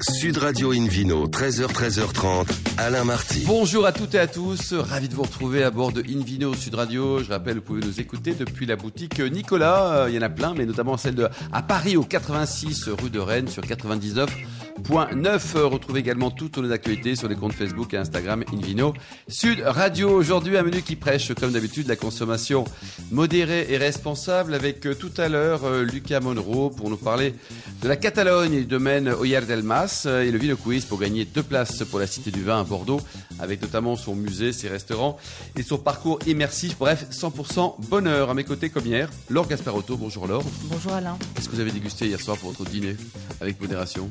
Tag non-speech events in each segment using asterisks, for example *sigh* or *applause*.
Sud Radio Invino, 13h, 13h30, Alain Marty. Bonjour à toutes et à tous, ravi de vous retrouver à bord de Invino Sud Radio. Je rappelle, vous pouvez nous écouter depuis la boutique Nicolas. Euh, il y en a plein, mais notamment celle de à Paris au 86 rue de Rennes sur 99.9. Retrouvez également toutes nos actualités sur les comptes Facebook et Instagram Invino Sud Radio. Aujourd'hui, un menu qui prêche, comme d'habitude, la consommation modérée et responsable avec euh, tout à l'heure euh, Lucas Monroe pour nous parler de la Catalogne et du domaine Oyer del Mas et le Vino Quiz pour gagner deux places pour la Cité du Vin à Bordeaux, avec notamment son musée, ses restaurants et son parcours immersif. Bref, 100% bonheur. À mes côtés, comme hier, Laure Gasparotto. Bonjour Laure. Bonjour Alain. Qu'est-ce que vous avez dégusté hier soir pour votre dîner avec modération?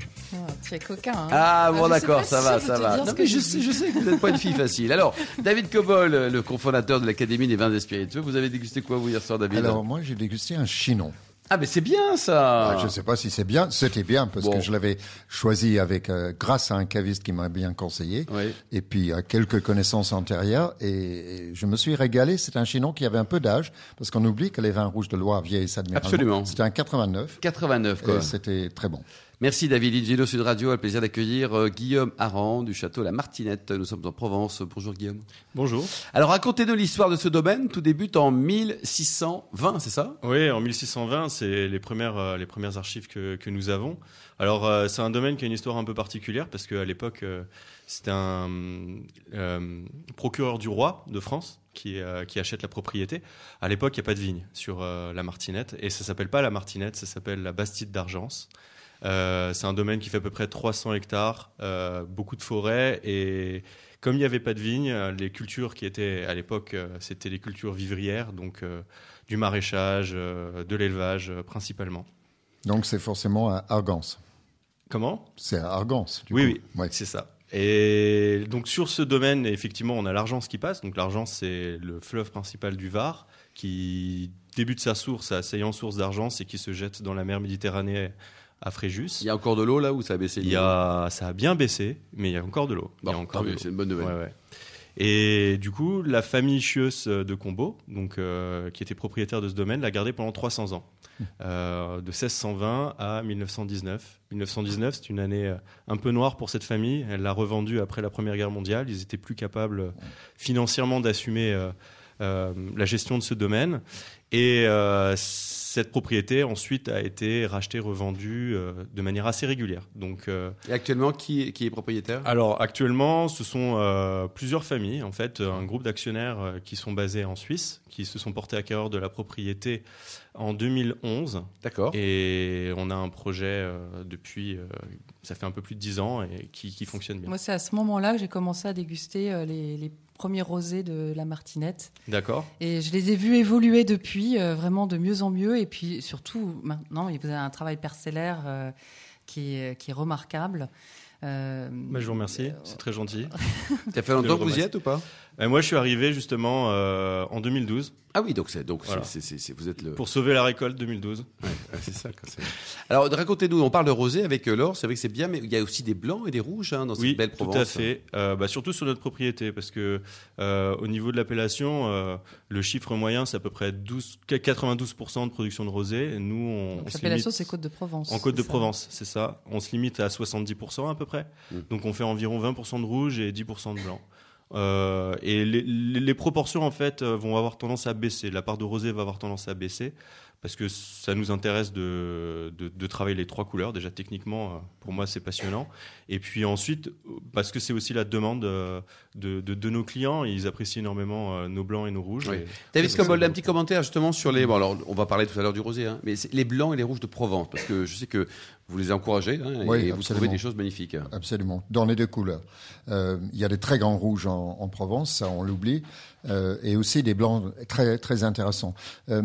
Tu es coquin. Hein ah bon, d'accord, ça va, ça va. Non, mais je, sais, je sais que vous n'êtes pas une fille facile. Alors, *laughs* David Cobol, le cofondateur de l'Académie des vins et spiritueux, vous avez dégusté quoi vous hier soir, David? Alors, moi, j'ai dégusté un chinon. Ah mais c'est bien ça. Ah, je ne sais pas si c'est bien. C'était bien parce que je l'avais choisi avec euh, grâce à un caviste qui m'a bien conseillé et puis à quelques connaissances antérieures et, je me suis régalé. C'est un chinon qui avait un peu d'âge parce qu'on oublie que les vins rouges de Loire vieillissent admirablement. Absolument. C'était un 89. 89 quoi. C'était très bon. Merci David Ingeno Sud Radio. A le plaisir d'accueillir euh, Guillaume Aran du château La Martinette. Nous sommes en Provence. Bonjour Guillaume. Bonjour. Alors racontez-nous l'histoire de ce domaine. Tout débute en 1620, c'est ça? Oui, en 1620, c'est les premières, euh, les premières archives que, que nous avons. Alors euh, c'est un domaine qui a une histoire un peu particulière parce qu'à l'époque, c'était un procureur du roi de France qui, qui, achète la propriété. À l'époque, il n'y a pas de vigne sur la Martinette et ça s'appelle pas la Martinette, ça s'appelle la Bastide d'Argence. Euh, c'est un domaine qui fait à peu près 300 hectares, euh, beaucoup de forêts et comme il n'y avait pas de vignes, les cultures qui étaient à l'époque, euh, c'était les cultures vivrières, donc du maraîchage, de l'élevage principalement. Donc c'est forcément à Argance. Comment? C'est à Argance. Du oui, oui, c'est ça. Et donc sur ce domaine, effectivement, on a l'Argence qui passe. Donc l'Argence, c'est le fleuve principal du Var qui débute sa source à Saillant source d'Argence et qui se jette dans la mer Méditerranée à Fréjus. Il y a encore de l'eau là ou ça a baissé Il y a, ça a bien baissé, mais il y a encore de l'eau. c'est une bonne nouvelle. Ouais, ouais. Et du coup, la famille Chius de Combo, donc euh, qui était propriétaire de ce domaine, l'a gardé pendant 300 ans, hum. euh, de 1620 à 1919. 1919, c'est une année euh, un peu noire pour cette famille. Elle l'a revendu après la Première Guerre mondiale. Ils étaient plus capables financièrement d'assumer la gestion de ce domaine. Et cette propriété ensuite a été rachetée, revendue euh, de manière assez régulière. Donc, euh, Et actuellement, qui, est propriétaire? Alors actuellement, ce sont euh, plusieurs familles, en fait, un groupe d'actionnaires qui sont basés en Suisse, qui se sont portés acquéreurs de la propriété en 2011. D'accord. Et on a un projet depuis, ça fait un peu plus de 10 ans et qui, fonctionne bien. Moi, c'est à ce moment-là que j'ai commencé à déguster les, les premiers rosés de la Martinette. D'accord. Et je les ai vus évoluer depuis, vraiment de mieux en mieux. Et puis surtout, maintenant, vous avez un travail parcellaire euh, qui est remarquable. Euh, bah, je vous remercie, c'est très gentil. *laughs* Ça fait longtemps que vous y êtes ou pas euh, Moi, je suis arrivé justement en 2012. Ah oui, donc c'est donc vous êtes le pour sauver la récolte 2012. c'est ça. Alors racontez-nous, on parle de rosé avec euh, l'or, c'est vrai que c'est bien, mais il y a aussi des blancs et des rouges hein, dans cette belle Provence. tout à fait. Euh, bah, surtout sur notre propriété, parce que euh, au niveau de l'appellation, le chiffre moyen c'est à peu près 12, 92% de production de rosé. Nous, on, l'appellation c'est Côte de Provence. En Côte de Provence, c'est ça. On se limite à 70% à peu près. Mm. Donc on fait environ 20% de rouge et 10% de blanc. Euh, et les, les, proportions en fait euh, vont avoir tendance à baisser. La part de rosé va avoir tendance à baisser parce que ça nous intéresse de, de, de travailler les trois couleurs. Déjà techniquement, euh, pour moi, c'est passionnant. Et puis ensuite, parce que c'est aussi la demande de, de, nos clients, ils apprécient énormément nos blancs et nos rouges. Oui. David Combol, un petit commentaire justement sur les. Bon, alors on va parler tout à l'heure du rosé, hein, mais les blancs et les rouges de Provence, parce que je sais que vous les encouragez hein, et vous trouvez des choses magnifiques. Absolument, dans les deux couleurs. Euh, il y a des très grands rouges en, Provence, ça on l'oublie, euh, et aussi des blancs très très intéressants. Euh,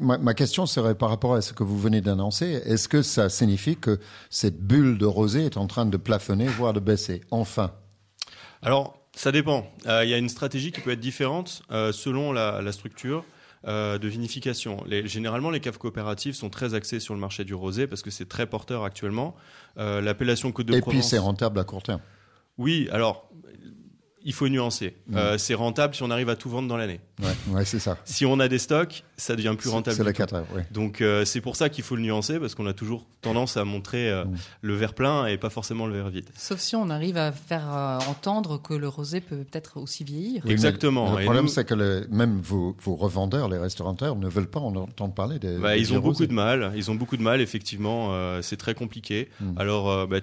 ma, question serait par rapport à ce que vous venez d'annoncer, est-ce que ça signifie que cette bulle de rosée est en train de plafonner, voire de baisser, enfin? Alors, ça dépend. Il y a une stratégie qui peut être différente selon la structure. Euh, de vinification. généralement, les caves coopératives sont très axées sur le marché du rosé parce que c'est très porteur actuellement. Euh, l'appellation Côte de Et Provence. Et puis c'est rentable à court terme. Oui, alors il faut nuancer. Euh, c'est rentable si on arrive à tout vendre dans l'année. Ouais, ouais, c'est ça. Si on a des stocks, ça devient plus rentable. C'est la cata, ouais. Donc euh, c'est pour ça qu'il faut le nuancer parce qu'on a toujours tendance à montrer euh, Mm. le verre plein et pas forcément le verre vide. Sauf si on arrive à faire euh, entendre que le rosé peut peut-être aussi vieillir. Oui, Exactement. Le problème, nous- c'est que le- même vos, vos revendeurs, les restaurateurs, ne veulent pas en entendre parler des. Bah, des ils ont beaucoup de mal. Ils ont beaucoup de mal, effectivement. euh, c'est très compliqué. Mm. Alors, euh, bah,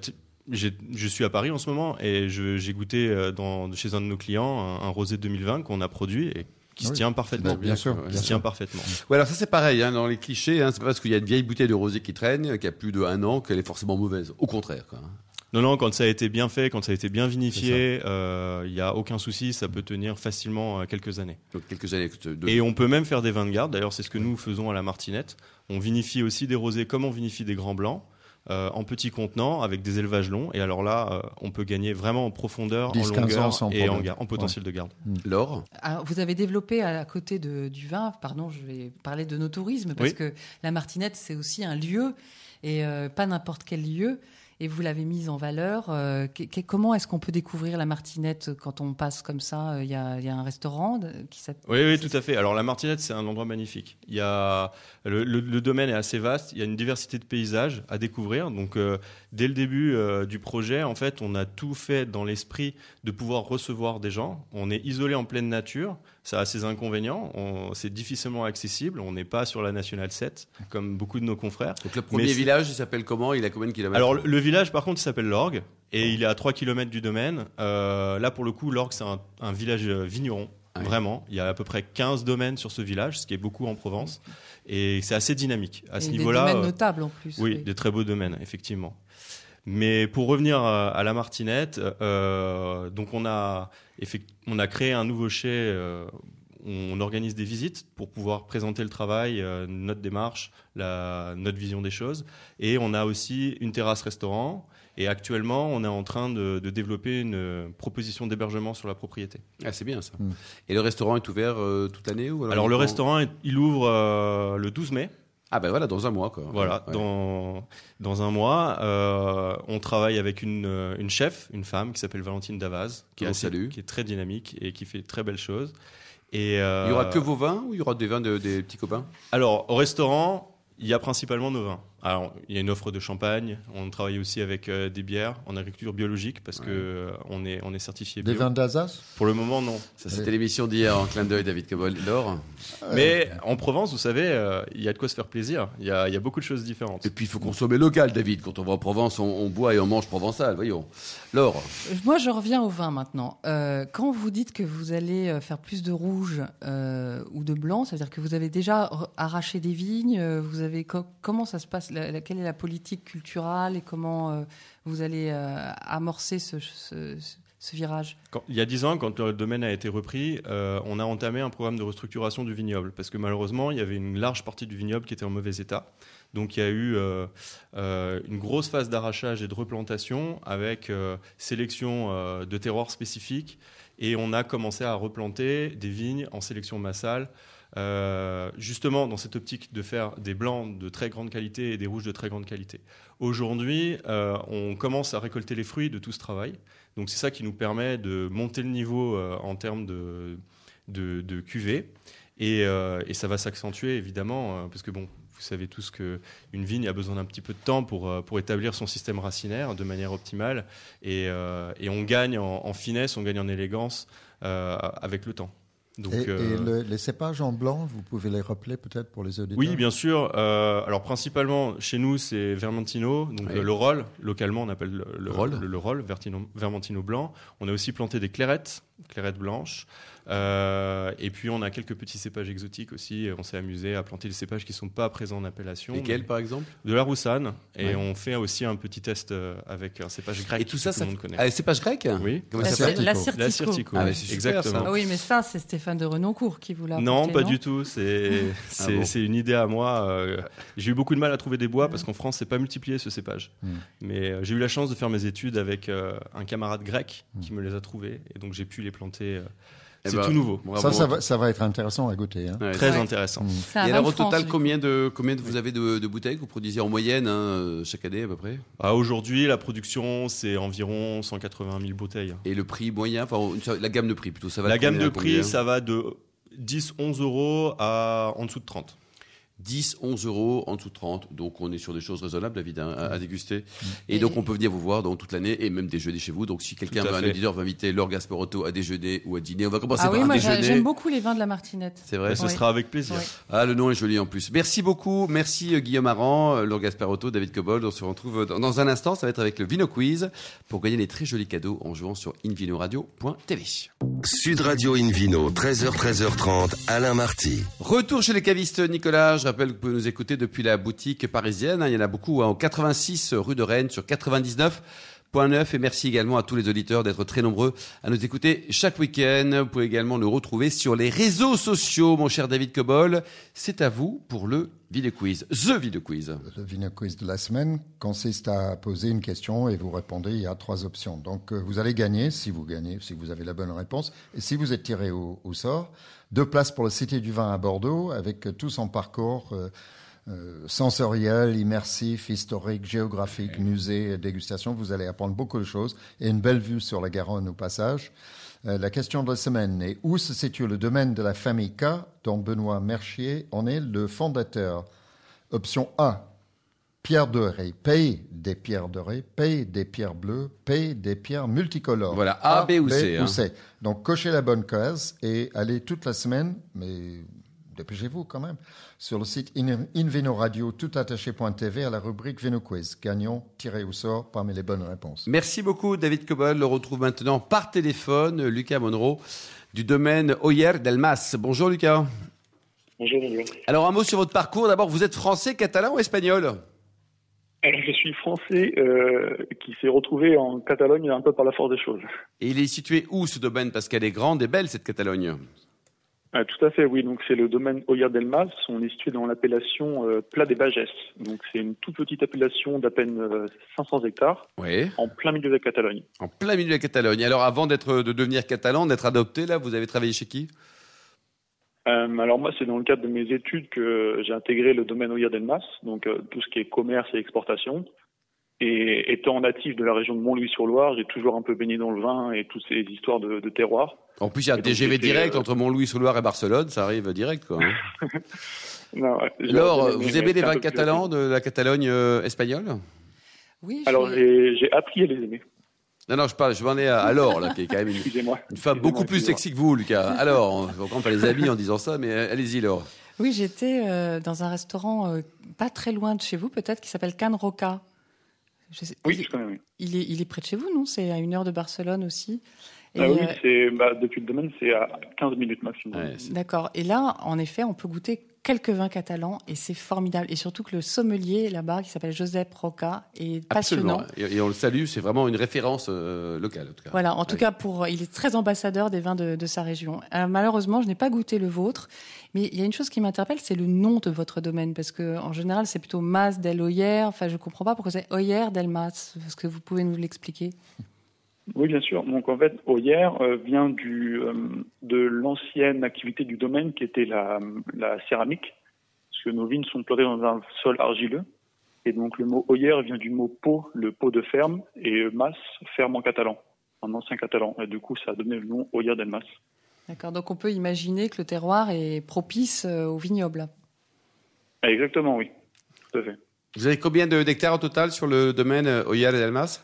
je suis à Paris en ce moment et j'ai goûté euh, dans, chez un de nos clients un, un rosé 2020 qu'on a produit et qui se Oui. tient parfaitement. Bien sûr. Qui bien se tient parfaitement. Ouais, alors ça c'est pareil, hein, dans les clichés, hein, c'est pas parce qu'il y a une vieille bouteille de rosé qui traîne, qui a plus de un an, qu'elle est forcément mauvaise. Au contraire, quoi. hein. Non, non, quand ça a été bien fait, quand ça a été bien vinifié, euh, il n'y a aucun souci, ça peut tenir facilement euh, quelques années. Donc quelques années. de- Et on peut même faire des vins de garde. D'ailleurs, c'est ce que nous faisons à la Martinette. On vinifie aussi des rosés comme on vinifie des grands blancs. Euh, en petits contenants avec des élevages longs et alors là euh, on peut gagner vraiment en profondeur 10, en 15 ans longueur sans et en, potentiel de garde L'or. Alors, vous avez développé à côté de, du vin, pardon, je vais parler de nos tourismes, parce Oui. que la Martinette, c'est aussi un lieu, et euh, pas n'importe quel lieu. Et vous l'avez mise en valeur. euh, comment est-ce qu'on peut découvrir la Martinette quand on passe comme ça euh, Il y, a, un restaurant qui s'appelle. Oui, oui, tout à fait. Alors la Martinette, c'est un endroit magnifique. Il y a le, domaine est assez vaste. Il y a une diversité de paysages à découvrir. Donc euh, dès le début du projet, en fait, on a tout fait dans l'esprit de pouvoir recevoir des gens. On est isolé en pleine nature. Ça a ses inconvénients. On- C'est difficilement accessible. On n'est pas sur la nationale 7 comme beaucoup de nos confrères. Donc le premier village, il s'appelle comment? Il a combien de kilomètres? Alors le, village, par contre, il s'appelle Lorgue et il est à 3 km du domaine. Euh, là, pour le coup, Lorgue, c'est un, un village euh, vigneron. Ah oui. Vraiment, il y a à peu près 15 domaines sur ce village, ce qui est beaucoup en Provence. Et c'est assez dynamique. À et ce des niveau-là, domaines euh, notables en plus. oui, des très beaux domaines, effectivement. Mais pour revenir à, à la Martinette, euh, donc on a, on a créé un nouveau chai. euh, on organise des visites pour pouvoir présenter le travail, euh, notre démarche, la, notre vision des choses. Et on a aussi une terrasse restaurant. Et actuellement, on est en train de, de développer une euh, proposition d'hébergement sur la propriété. Ah, c'est bien ça. Mm. Et le restaurant est ouvert euh, toute l'année ou Alors le restaurant, est- il ouvre euh, le 12 mai. Ah ben voilà, dans un mois quoi. Voilà, Ouais. dans, dans un mois, euh, on travaille avec une, euh, une chef, une femme qui s'appelle Valentine Davaz, qui est, assez- qui est très dynamique et qui fait de très belles choses. Et, euh, Il y aura que vos vins ou il y aura des vins de- des petits copains? Alors, au restaurant, il y a principalement nos vins. Alors, il y a une offre de champagne. On travaille aussi avec euh, des bières en agriculture biologique parce que euh, on est on est certifié Des bio. vins d'Alsace? Pour le moment, non. Ça c'était l'émission d'hier en clin d'œil David Cobol. L'or. Mais en Provence, vous savez, euh, il y a de quoi se faire plaisir. Il y a, il y a beaucoup de choses différentes. Et puis il faut consommer local David. Quand on va en Provence, on, on boit et on mange provençal. Voyons. L'or. Moi, je reviens au vin maintenant. Euh, quand vous dites que vous allez faire plus de rouge euh, ou de blanc, c'est-à-dire que vous avez déjà arraché des vignes, vous avez co- comment ça se passe Quelle est la politique culturelle et comment euh, vous allez euh, amorcer ce, virage? Il y a dix ans, quand le domaine a été repris, euh, on a entamé un programme de restructuration du vignoble parce que malheureusement, il y avait une large partie du vignoble qui était en mauvais état. Donc il y a eu une grosse phase d'arrachage et de replantation avec sélection de terroirs spécifiques et on a commencé à replanter des vignes en sélection massale. Euh, justement dans cette optique de faire des blancs de très grande qualité et des rouges de très grande qualité. Aujourd'hui, euh, on commence à récolter les fruits de tout ce travail. Donc c'est ça qui nous permet de monter le niveau euh, en termes de, cuvée. Et, ça va s'accentuer évidemment, parce que bon, vous savez tous qu'une vigne a besoin d'un petit peu de temps pour, pour établir son système racinaire de manière optimale. Et, on gagne en, finesse, on gagne en élégance avec le temps. Donc, Et, et euh, le- les cépages en blanc, vous pouvez les rappeler peut-être pour les auditeurs oui, bien sûr. Euh, alors principalement chez nous, c'est Vermentino, donc Oui. euh, le Roll. Localement, on appelle le, le Roll. le, le Roll, Vertino- Vermentino blanc. On a aussi planté des clairettes, clairettes blanches. Euh, et puis on a quelques petits cépages exotiques aussi. On s'est amusé à planter des cépages qui sont pas présents en appellation. Lesquels par exemple? De la roussanne. Et Ouais. on fait aussi un petit test avec un cépage grec Et tout ça, que ça. tout le monde connaît. Ah, pas grec Oui. Comment La ça s'appelle la Cirtico. Ah, super, Exactement. ça. Ah oui, mais ça, c'est Stéphane de Renoncourt qui vous l'a Non, apporté, pas du tout. C'est *laughs* c'est bon une idée à moi. euh, j'ai eu beaucoup de mal à trouver des bois parce qu'en France, c'est pas multiplié ce cépage. Mm. Mais euh, j'ai eu la chance de faire mes études avec euh, un camarade grec qui me les a trouvés et donc j'ai pu les planter C'est ben, tout nouveau. bravo. Ça, ça va, ça va être intéressant à goûter. Hein. Ouais, Très intéressant. Et alors au total, combien de combien de, vous avez de, de bouteilles que vous produisez en moyenne hein, euh, chaque année à peu près? Ah, Aujourd'hui, la production, c'est environ 180 000 bouteilles. Et le prix moyen, enfin la gamme de prix plutôt, ça va. La de gamme de prix, ça va de 10, 11 euros à en dessous de 30. 10, 11 euros en dessous de 30. Donc on est sur des choses raisonnables, David, hein, à, à déguster. Mm. Et Et- donc on peut venir vous voir donc, toute l'année et même déjeuner chez vous. Donc si quelqu'un, un auditeur, veut inviter Laure Gasparotto à déjeuner ou à dîner, on va commencer Ah par oui, un moi déjeuner. j'aime beaucoup les vins de la Martinette. C'est vrai. Ce Oui. sera avec plaisir. Oui. Ah, le nom est joli en plus. Merci beaucoup. Merci euh, Guillaume Aran, euh, Laure Gasparotto, David Cobold. On se retrouve dans, dans un instant. Ça va être avec le Vino Quiz pour gagner des très jolis cadeaux en jouant sur invinoradio.tv. Sud Radio Invino, 13h, 13h30, Alain Marty. Retour chez les cavistes Nicolas. Je rappelle que vous pouvez nous écouter depuis la boutique parisienne. Il y en a beaucoup hein, au 86 rue de Rennes sur 99.9 et merci également à tous les auditeurs d'être très nombreux à nous écouter chaque week-end. Vous pouvez également nous retrouver sur les réseaux sociaux, mon cher David Cobol. C'est à vous pour le Video Quiz, The Video Quiz. Le Vino Quiz de la semaine consiste à poser une question et vous répondez. Il y a trois options. Donc, euh, vous allez gagner si vous gagnez, si vous avez la bonne réponse. Et si vous êtes tiré au, au sort, deux places pour le Cité du Vin à Bordeaux avec euh, tout son parcours euh, euh, sensoriel, immersif, historique, géographique, musée, dégustation. Vous allez apprendre beaucoup de choses et une belle vue sur la Garonne au passage. Euh, la question de la semaine est où se situe le domaine de la famille K dont Benoît Mercier en est le fondateur? Option A, pierre dorée, pays des pierres dorées, pays des pierres bleues, pays des pierres multicolores. Voilà, A, B ou C, hein. Donc cochez la bonne case et allez toute la semaine, mais dépêchez-vous quand même, sur le site In- Invino Radio toutattaché.tv à la rubrique Vino Quiz. Gagnons, tiré au sort parmi les bonnes réponses. Merci beaucoup David Cobol. Le retrouve maintenant par téléphone Lucas Monroe du domaine Oyer d'Elmas. Bonjour Lucas. Bonjour, bonjour. Alors un mot sur votre parcours. D'abord, vous êtes français, catalan ou espagnol? Alors, je suis français euh, qui s'est retrouvé en Catalogne un peu par la force des choses. Et il est situé où ce domaine? Parce qu'elle est grande et belle cette Catalogne. Ah, tout à fait, oui. Donc, c'est le domaine Oyer del Mas. On est situé dans l'appellation euh, Plat des Bages. Donc, c'est une toute petite appellation d'à peine euh, 500 hectares Oui. en plein milieu de la Catalogne. En plein milieu de la Catalogne. Alors avant d'être de devenir catalan, d'être adopté, là, vous avez travaillé chez qui? Euh, alors, moi, c'est dans le cadre de mes études que j'ai intégré le domaine Oyer del Mas, donc euh, tout ce qui est commerce et exportation. Et étant natif de la région de Mont-Louis-sur-Loire, j'ai toujours un peu baigné dans le vin et toutes ces histoires de, de terroir. En plus, il y a un TGV direct euh, entre Mont-Louis-sur-Loire et Barcelone, ça arrive direct, quoi. hein. *laughs* Non, ouais, Alors, vous aimez les vins catalans de la Catalogne euh, espagnole? Oui, Alors, j'ai appris à les aimer. Non, non, je parle, je m'en ai à, à Laure, là, qui est quand même une, femme beaucoup plus sexy que vous, Lucas. Alors, on va comprendre pas les amis en disant ça, mais euh, allez-y, Laure. oui j'étais euh, dans un restaurant euh, pas très loin de chez vous, peut-être, qui s'appelle Can Roca. Je sais- Oui, il, je connais, oui. il est, il est près de chez vous, non? C'est à une heure de Barcelone aussi. Et, Ah oui, euh, c'est, bah, depuis le domaine, c'est à 15 minutes maximum. Ouais, D'accord. Et là, en effet, on peut goûter quelques vins catalans et c'est formidable. Et surtout que le sommelier là-bas, qui s'appelle Josep Roca, est passionnant. Absolument. Et, et on le salue, c'est vraiment une référence euh, locale, en tout cas. Voilà, en tout cas, pour, il est très ambassadeur des vins de, de sa région. Euh, malheureusement, je n'ai pas goûté le vôtre, mais il y a une chose qui m'interpelle, c'est le nom de votre domaine, parce que en général, c'est plutôt Mas del Oyer. Enfin, je comprends pas pourquoi c'est Oyer del Mas. Est-ce que vous pouvez nous l'expliquer? Oui, bien sûr. Donc, en fait, Oyer euh, vient du, euh, de l'ancienne activité du domaine qui était la, la céramique, parce que nos vignes sont plantées dans un sol argileux. Et donc, le mot Oyer vient du mot pot, le pot de ferme, et mas, ferme en catalan, en ancien catalan. Et du coup, ça a donné le nom Oyer del Mas. D'accord. Donc, on peut imaginer que le terroir est propice euh, au vignoble. Exactement, oui. Tout à fait. Vous avez combien de- d'hectares au total sur le domaine euh, Oyer et Delmas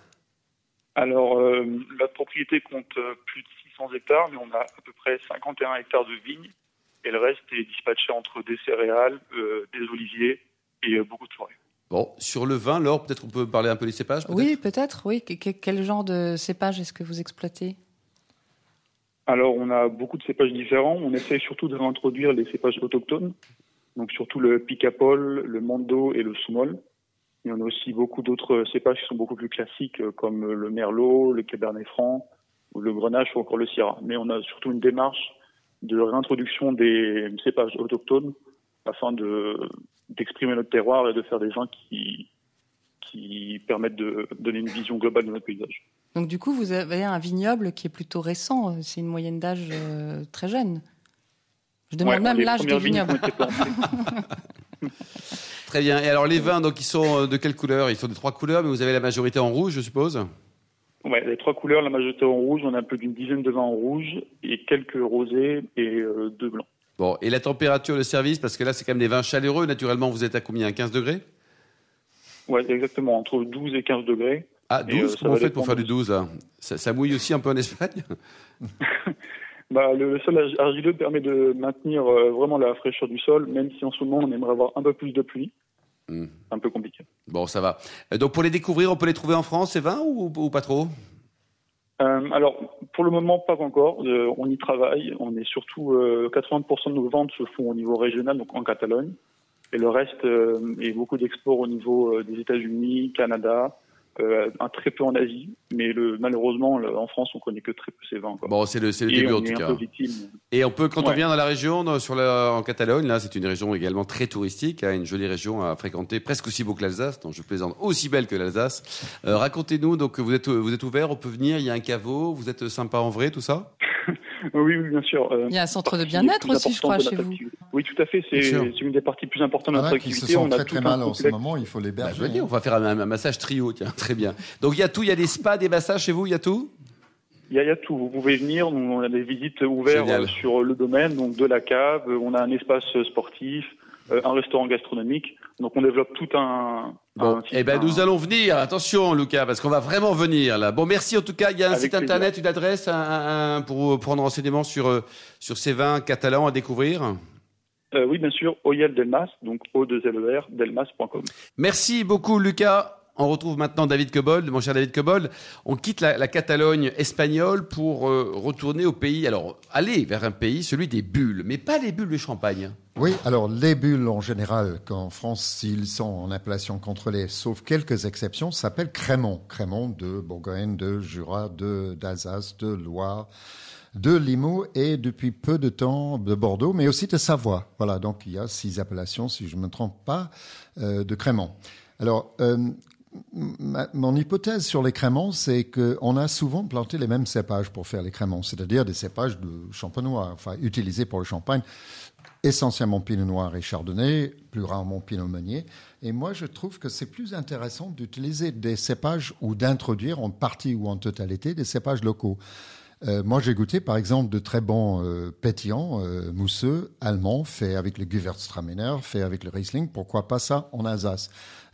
Alors, euh, la propriété compte euh, plus de 600 hectares, mais on a à peu près 51 hectares de vignes. Et le reste est dispatché entre des céréales, euh, des oliviers et euh, beaucoup de forêts. Bon, sur le vin, Laure, peut-être on peut parler un peu des cépages Oui, peut-être. Oui. Que- que- quel genre de cépage est-ce que vous exploitez? Alors, on a beaucoup de cépages différents. On essaie surtout de réintroduire les cépages autochtones, donc surtout le picapol, le mando et le soumol. Et on a aussi beaucoup d'autres cépages qui sont beaucoup plus classiques, euh, comme le merlot, le cabernet franc, ou le grenache ou encore le syrah. Mais on a surtout une démarche de réintroduction des cépages autochtones afin de d'exprimer notre terroir et de faire des vins qui qui permettent de donner une vision globale de notre paysage. Donc du coup, vous avez un vignoble qui est plutôt récent. C'est une moyenne d'âge euh, très jeune. Je demande Ouais, même l'âge des premières *laughs* Très bien. Et alors les vins, donc ils sont euh, de quelle couleur? Ils sont de trois couleurs, mais vous avez la majorité en rouge, je suppose? Ouais, les trois couleurs, la majorité en rouge, on a un peu d'une dizaine de vins en rouge et quelques rosés et euh, deux blancs. Bon, et la température de service, parce que là c'est quand même des vins chaleureux. Naturellement, vous êtes à combien? 15 degrés? Ouais, exactement, entre 12 et 15 degrés. Ah, Et, 12 euh, ça Comment vous faites pour faire du 12 là? Ça, ça mouille aussi un peu en Espagne *laughs* Bah, le sol arg- argileux permet de maintenir euh, vraiment la fraîcheur du sol, même si en ce moment on aimerait avoir un peu plus de pluie. C'est un peu compliqué. Bon, ça va. Euh, Donc pour les découvrir, on peut les trouver en France, ces vins, ou, ou pas trop? Euh, alors, pour le moment, pas encore. Euh, on y travaille. On est surtout euh, 80% de nos ventes se font au niveau régional, donc en Catalogne, et le reste est beaucoup d'exports au niveau des États-Unis, Canada, euh, un très peu en Asie. Mais le, malheureusement, le- en France, on connaît que très peu ces vins. Quoi. Bon, c'est le, le début en tout cas. Et on peut, quand on vient dans la région, dans- sur la, en Catalogne, là, c'est une région également très touristique, hein, une jolie région à fréquenter, presque aussi beau que l'Alsace. Donc je plaisante, aussi belle que l'Alsace. Euh, Racontez-nous, donc vous êtes, vous êtes ouvert, on peut venir, il y a un caveau, vous êtes sympa en vrai, tout ça? *laughs* Oui, oui, bien sûr. Euh, Il y a un centre de bien-être aussi, je crois, chez vous. activité. Oui, tout à fait. C'est une des parties plus importantes de en notre a qui se activité. sentent on a très tout très un mal en ce moment, il faut les Bah, je veux berger. dire, on va faire un, un massage trio, tiens, très bien. Donc il y a tout, il y a des spas, des massages chez vous, il y a tout? Il y, a, il y a tout. Vous pouvez venir. nous, On a des visites ouvertes Génial. euh, sur le domaine, donc de la cave. euh, On a un espace sportif, un restaurant gastronomique. Donc on développe tout un. Bon, un eh ben nous allons venir. Attention, Lucas, parce qu'on va vraiment venir là. Bon, merci en tout cas. Il y a un Avec site plaisir. internet, une adresse un- un- pour prendre renseignement sur euh, sur ces vins catalans à découvrir. Euh, oui, bien sûr, Oyel Delmas, donc O2LER, delmas.com. Merci beaucoup, Lucas. On retrouve maintenant David Cobold, mon cher David Cobold. On quitte la, Catalogne espagnole pour euh, retourner au pays. Alors, aller vers un pays, celui des bulles, mais pas les bulles de champagne. Oui, alors les bulles en général, qu'en France, s'ils sont en appellation contrôlée, sauf quelques exceptions, s'appellent Crémont. Crémont de Bourgogne, de Jura, de d'Alsace, de Loire, de Limoux et depuis peu de temps de Bordeaux, mais aussi de Savoie. Voilà, donc il y a six appellations, si je ne me trompe pas, euh, de Crémont. Alors, euh, mon hypothèse sur les créments, c'est qu'on a souvent planté les mêmes cépages pour faire les créments, c'est-à-dire des cépages de champenois, enfin utilisés pour le champagne, essentiellement pinot noir et chardonnay, plus rarement pinot meunier. Et moi, je trouve que c'est plus intéressant d'utiliser des cépages ou d'introduire en partie ou en totalité des cépages locaux. Euh, moi, j'ai goûté, par exemple, de très bons euh, pétillants euh, mousseux allemands, faits avec le Gewürztraminer, faits avec le Riesling. Pourquoi pas ça en Alsace?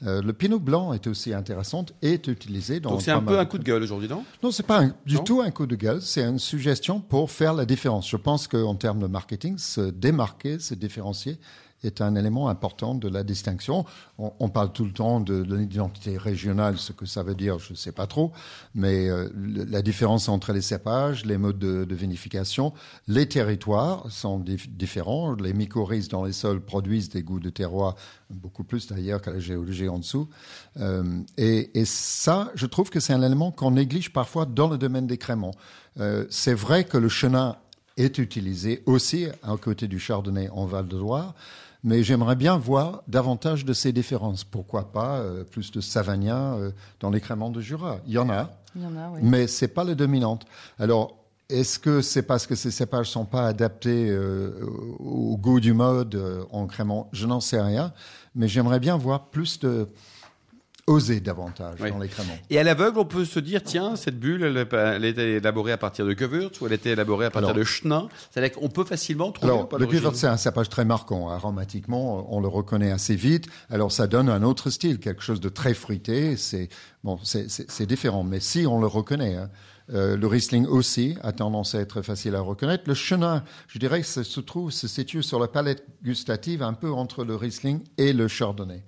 Euh, Le pinot blanc est aussi intéressant et est utilisé dans. Donc c'est un peu un coup de gueule aujourd'hui, non? Non, c'est pas un- du Non? tout un coup de gueule. C'est une suggestion pour faire la différence. Je pense qu'en termes de marketing, se démarquer, se différencier est un élément important de la distinction. On, parle tout le temps de, de l'identité régionale, ce que ça veut dire, je ne sais pas trop, mais euh, la différence entre les cépages, les modes de, vinification, les territoires sont dif- différents. Les mycorhizes dans les sols produisent des goûts de terroir beaucoup plus d'ailleurs qu'à la géologie en dessous. Euh, et, et ça, je trouve que c'est un élément qu'on néglige parfois dans le domaine des créments. Euh, c'est vrai que le chenin est utilisé aussi à côté du chardonnay en Val de Loire, mais j'aimerais bien voir davantage de ces différences. Pourquoi pas euh, plus de savagnin euh, dans les créments de Jura? Il y en a, Il y en a, oui. mais c'est pas le dominante. Alors, est-ce que c'est parce que ces cépages sont pas adaptés euh, au goût du mode euh, en crément Je n'en sais rien, mais j'aimerais bien voir plus de oser davantage Oui. dans les créments. Et à l'aveugle, on peut se dire, tiens, cette bulle, elle, elle était élaborée à partir de Gewürz ou elle était élaborée à partir Alors- de Chenin. C'est-à-dire qu'on peut facilement trouver ou Alors, le Gewürz, c'est un cépage très marquant. Aromatiquement, on le reconnaît assez vite. Alors, ça donne un autre style, quelque chose de très fruité. C'est bon, c'est différent, mais si on le reconnaît. hein. Euh, le Riesling aussi a tendance à être facile à reconnaître. Le Chenin, je dirais ça se trouve, se situe sur la palette gustative un peu entre le Riesling et le Chardonnay.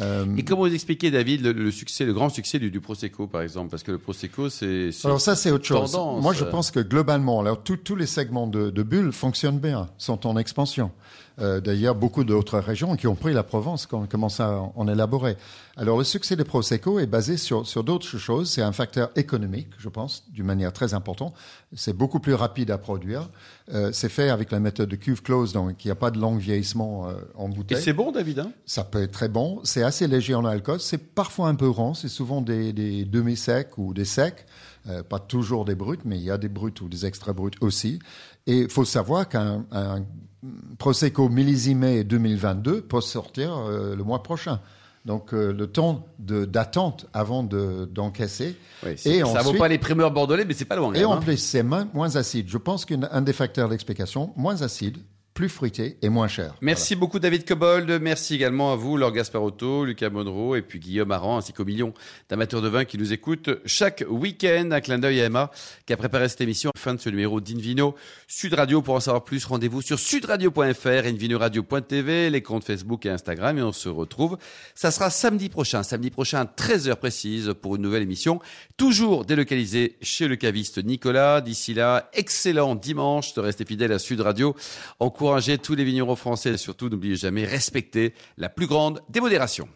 Euh, Et comment vous expliquez, David, le, le succès, le grand succès du, du Prosecco, par exemple? Parce que le Prosecco, c'est. Alors ça, c'est autre chose. tendance. Moi, je pense que globalement, alors tous- tous les segments de, de bulles fonctionnent bien, sont en expansion. Euh, D'ailleurs, beaucoup d'autres régions qui ont pris la Provence quand on commence à en, élaborer. Alors, le succès de Prosecco est basé sur, sur d'autres choses. C'est un facteur économique, je pense, d'une manière très importante. C'est beaucoup plus rapide à produire. Euh, c'est fait avec la méthode de cuve close, donc il n'y a pas de long vieillissement euh, en Et bouteille. c'est bon, David hein? Ça peut être très bon. C'est assez léger en alcool. C'est parfois un peu rond. C'est souvent des, des demi-secs ou des secs. Euh, pas toujours des bruts, mais il y a des bruts ou des extra bruts aussi. Et il faut savoir qu'un un Prosecco millésimé 2022 peut sortir euh, le mois prochain. Donc euh, le temps de- d'attente avant de- d'encaisser. Oui, Et c'est- Ça vaut ensuite- pas les primeurs bordelais, mais c'est pas loin. Et en hein. plus, c'est moins, moins acide. Je pense qu'un des facteurs d'explication, moins acide, plus fruité et moins cher. Merci beaucoup David Cobold, merci également à vous Laure Gasparotto, Lucas Monroe et puis Guillaume Aran ainsi qu'aux millions d'amateurs de vin qui nous écoutent chaque week-end. Un clin d'œil à Emma qui a préparé cette émission. Fin de ce numéro d'Invino. Sud Radio pour en savoir plus, rendez-vous sur sudradio.fr, invinoradio.tv, les comptes Facebook et Instagram et on se retrouve. Ça sera samedi prochain, samedi prochain 13h précise pour une nouvelle émission, toujours délocalisée chez le caviste Nicolas. D'ici là, excellent dimanche de rester fidèle à Sud Radio. Encouragez tous les vignerons français et surtout n'oubliez jamais respecter la plus grande démodération.